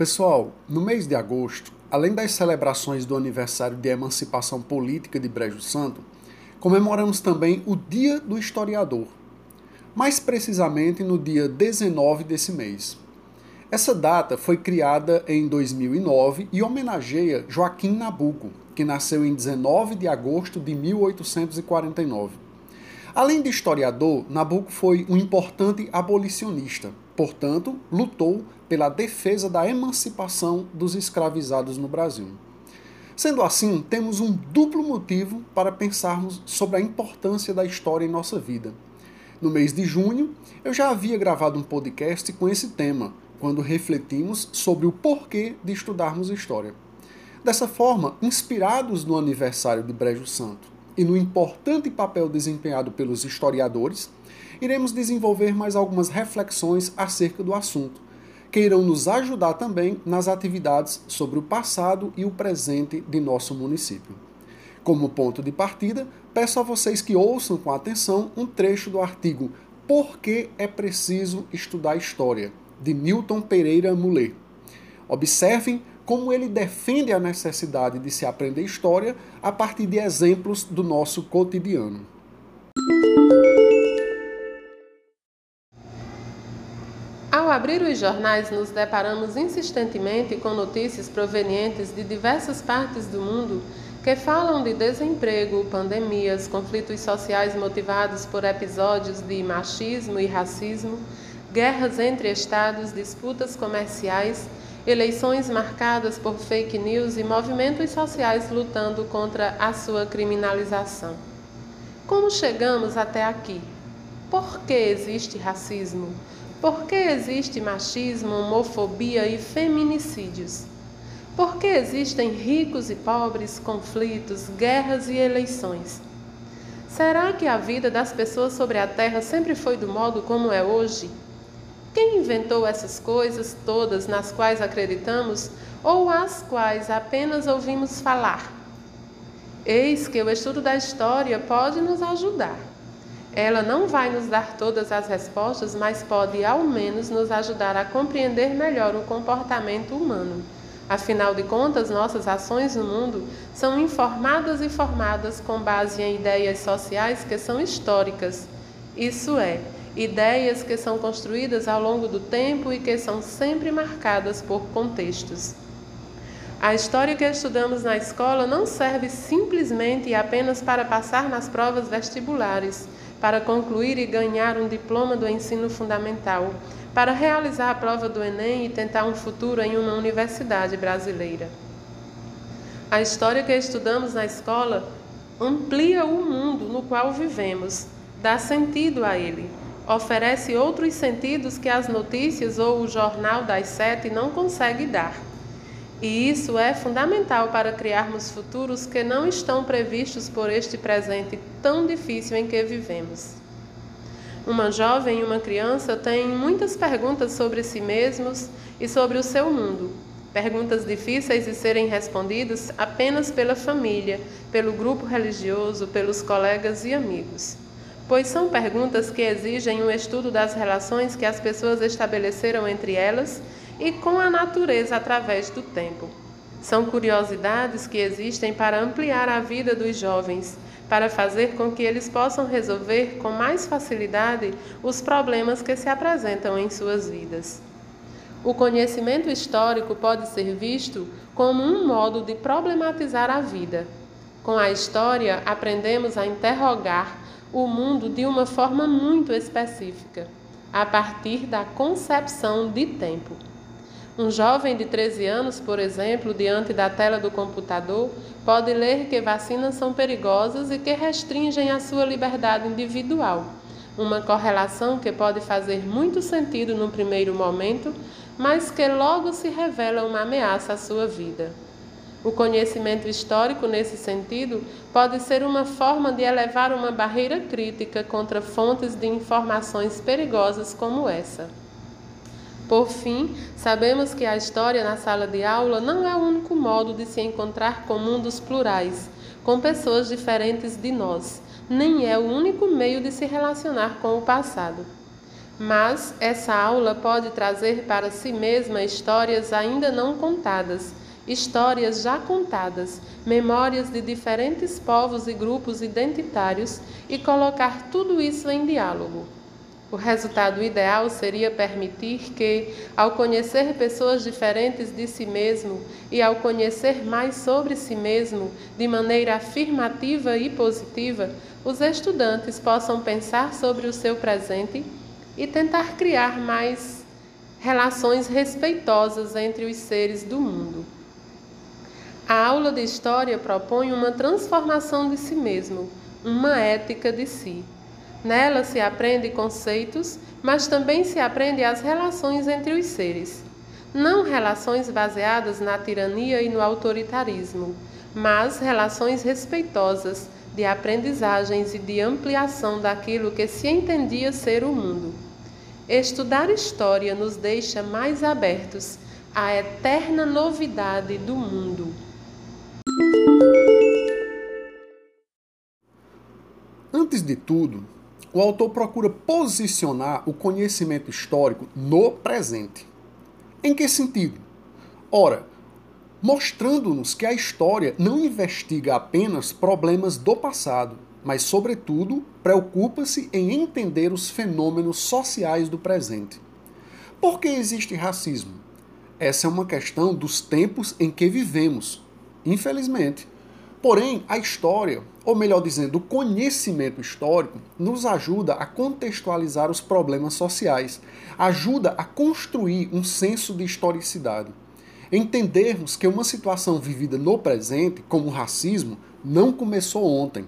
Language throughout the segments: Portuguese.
Pessoal, no mês de agosto, além das celebrações do aniversário de emancipação política de Brejo Santo, comemoramos também o Dia do Historiador, mais precisamente no dia 19 desse mês. Essa data foi criada em 2009 e homenageia Joaquim Nabuco, que nasceu em 19 de agosto de 1849. Além de historiador, Nabuco foi um importante abolicionista, portanto, lutou pela defesa da emancipação dos escravizados no Brasil. Sendo assim, temos um duplo motivo para pensarmos sobre a importância da história em nossa vida. No mês de junho, eu já havia gravado um podcast com esse tema, quando refletimos sobre o porquê de estudarmos história. Dessa forma, inspirados no aniversário de Brejo Santo e no importante papel desempenhado pelos historiadores, iremos desenvolver mais algumas reflexões acerca do assunto, que irão nos ajudar também nas atividades sobre o passado e o presente de nosso município. Como ponto de partida, peço a vocês que ouçam com atenção um trecho do artigo Por que é preciso estudar história, de Milton Pereira Mulher. Observem como ele defende a necessidade de se aprender história a partir de exemplos do nosso cotidiano. Ao abrir os jornais, nos deparamos insistentemente com notícias provenientes de diversas partes do mundo que falam de desemprego, pandemias, conflitos sociais motivados por episódios de machismo e racismo, guerras entre estados, disputas comerciais, eleições marcadas por fake news e movimentos sociais lutando contra a sua criminalização. Como chegamos até aqui? Por que existe racismo? Por que existe machismo, homofobia e feminicídios? Por que existem ricos e pobres, conflitos, guerras e eleições? Será que a vida das pessoas sobre a Terra sempre foi do modo como é hoje? Quem inventou essas coisas todas nas quais acreditamos ou as quais apenas ouvimos falar? Eis que o estudo da história pode nos ajudar. Ela não vai nos dar todas as respostas, mas pode ao menos nos ajudar a compreender melhor o comportamento humano. Afinal de contas, nossas ações no mundo são informadas e formadas com base em ideias sociais que são históricas. Isso é, ideias que são construídas ao longo do tempo e que são sempre marcadas por contextos. A história que estudamos na escola não serve simplesmente e apenas para passar nas provas vestibulares para concluir e ganhar um diploma do ensino fundamental, para realizar a prova do Enem e tentar um futuro em uma universidade brasileira. A história que estudamos na escola amplia o mundo no qual vivemos, dá sentido a ele, oferece outros sentidos que as notícias ou o jornal das sete não consegue dar. E isso é fundamental para criarmos futuros que não estão previstos por este presente tão difícil em que vivemos. Uma jovem e uma criança têm muitas perguntas sobre si mesmos e sobre o seu mundo. Perguntas difíceis de serem respondidas apenas pela família, pelo grupo religioso, pelos colegas e amigos. Pois são perguntas que exigem um estudo das relações que as pessoas estabeleceram entre elas e com a natureza através do tempo. São curiosidades que existem para ampliar a vida dos jovens, para fazer com que eles possam resolver com mais facilidade os problemas que se apresentam em suas vidas. O conhecimento histórico pode ser visto como um modo de problematizar a vida. Com a história, aprendemos a interrogar o mundo de uma forma muito específica, a partir da concepção de tempo. Um jovem de 13 anos, por exemplo, diante da tela do computador, pode ler que vacinas são perigosas e que restringem a sua liberdade individual. Uma correlação que pode fazer muito sentido no primeiro momento, mas que logo se revela uma ameaça à sua vida. O conhecimento histórico, nesse sentido, pode ser uma forma de elevar uma barreira crítica contra fontes de informações perigosas como essa. Por fim, sabemos que a história na sala de aula não é o único modo de se encontrar com mundos plurais, com pessoas diferentes de nós, nem é o único meio de se relacionar com o passado. Mas essa aula pode trazer para si mesma histórias ainda não contadas histórias já contadas, memórias de diferentes povos e grupos identitários e colocar tudo isso em diálogo. O resultado ideal seria permitir que, ao conhecer pessoas diferentes de si mesmo e ao conhecer mais sobre si mesmo de maneira afirmativa e positiva, os estudantes possam pensar sobre o seu presente e tentar criar mais relações respeitosas entre os seres do mundo. A aula de história propõe uma transformação de si mesmo, uma ética de si. Nela se aprende conceitos, mas também se aprende as relações entre os seres. Não relações baseadas na tirania e no autoritarismo, mas relações respeitosas, de aprendizagens e de ampliação daquilo que se entendia ser o mundo. Estudar história nos deixa mais abertos à eterna novidade do mundo. De tudo, o autor procura posicionar o conhecimento histórico no presente. Em que sentido? Ora, mostrando-nos que a história não investiga apenas problemas do passado, mas, sobretudo, preocupa-se em entender os fenômenos sociais do presente. Por que existe racismo? Essa é uma questão dos tempos em que vivemos, infelizmente. Porém, a história, ou melhor dizendo, o conhecimento histórico, nos ajuda a contextualizar os problemas sociais, ajuda a construir um senso de historicidade. Entendermos que uma situação vivida no presente, como o racismo, não começou ontem.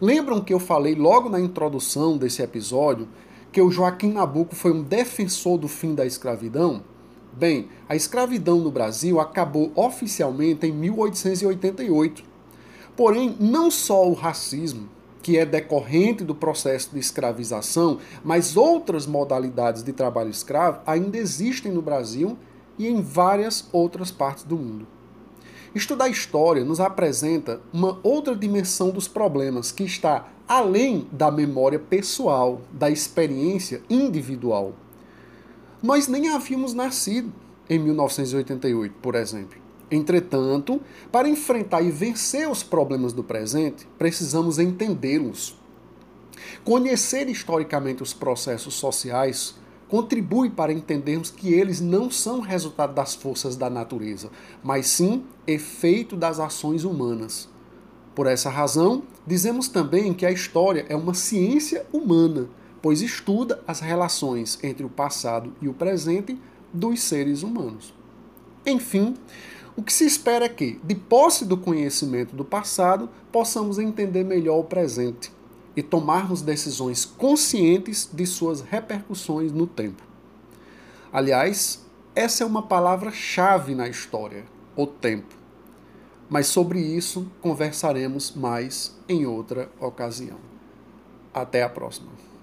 Lembram que eu falei logo na introdução desse episódio que o Joaquim Nabuco foi um defensor do fim da escravidão? Bem, a escravidão no Brasil acabou oficialmente em 1888. Porém, não só o racismo, que é decorrente do processo de escravização, mas outras modalidades de trabalho escravo ainda existem no Brasil e em várias outras partes do mundo. Estudar história nos apresenta uma outra dimensão dos problemas que está além da memória pessoal, da experiência individual. Nós nem havíamos nascido em 1988, por exemplo. Entretanto, para enfrentar e vencer os problemas do presente, precisamos entendê-los. Conhecer historicamente os processos sociais contribui para entendermos que eles não são resultado das forças da natureza, mas sim efeito das ações humanas. Por essa razão, dizemos também que a história é uma ciência humana pois estuda as relações entre o passado e o presente dos seres humanos. Enfim, o que se espera é que, de posse do conhecimento do passado, possamos entender melhor o presente e tomarmos decisões conscientes de suas repercussões no tempo. Aliás, essa é uma palavra-chave na história, o tempo. Mas sobre isso conversaremos mais em outra ocasião. Até a próxima.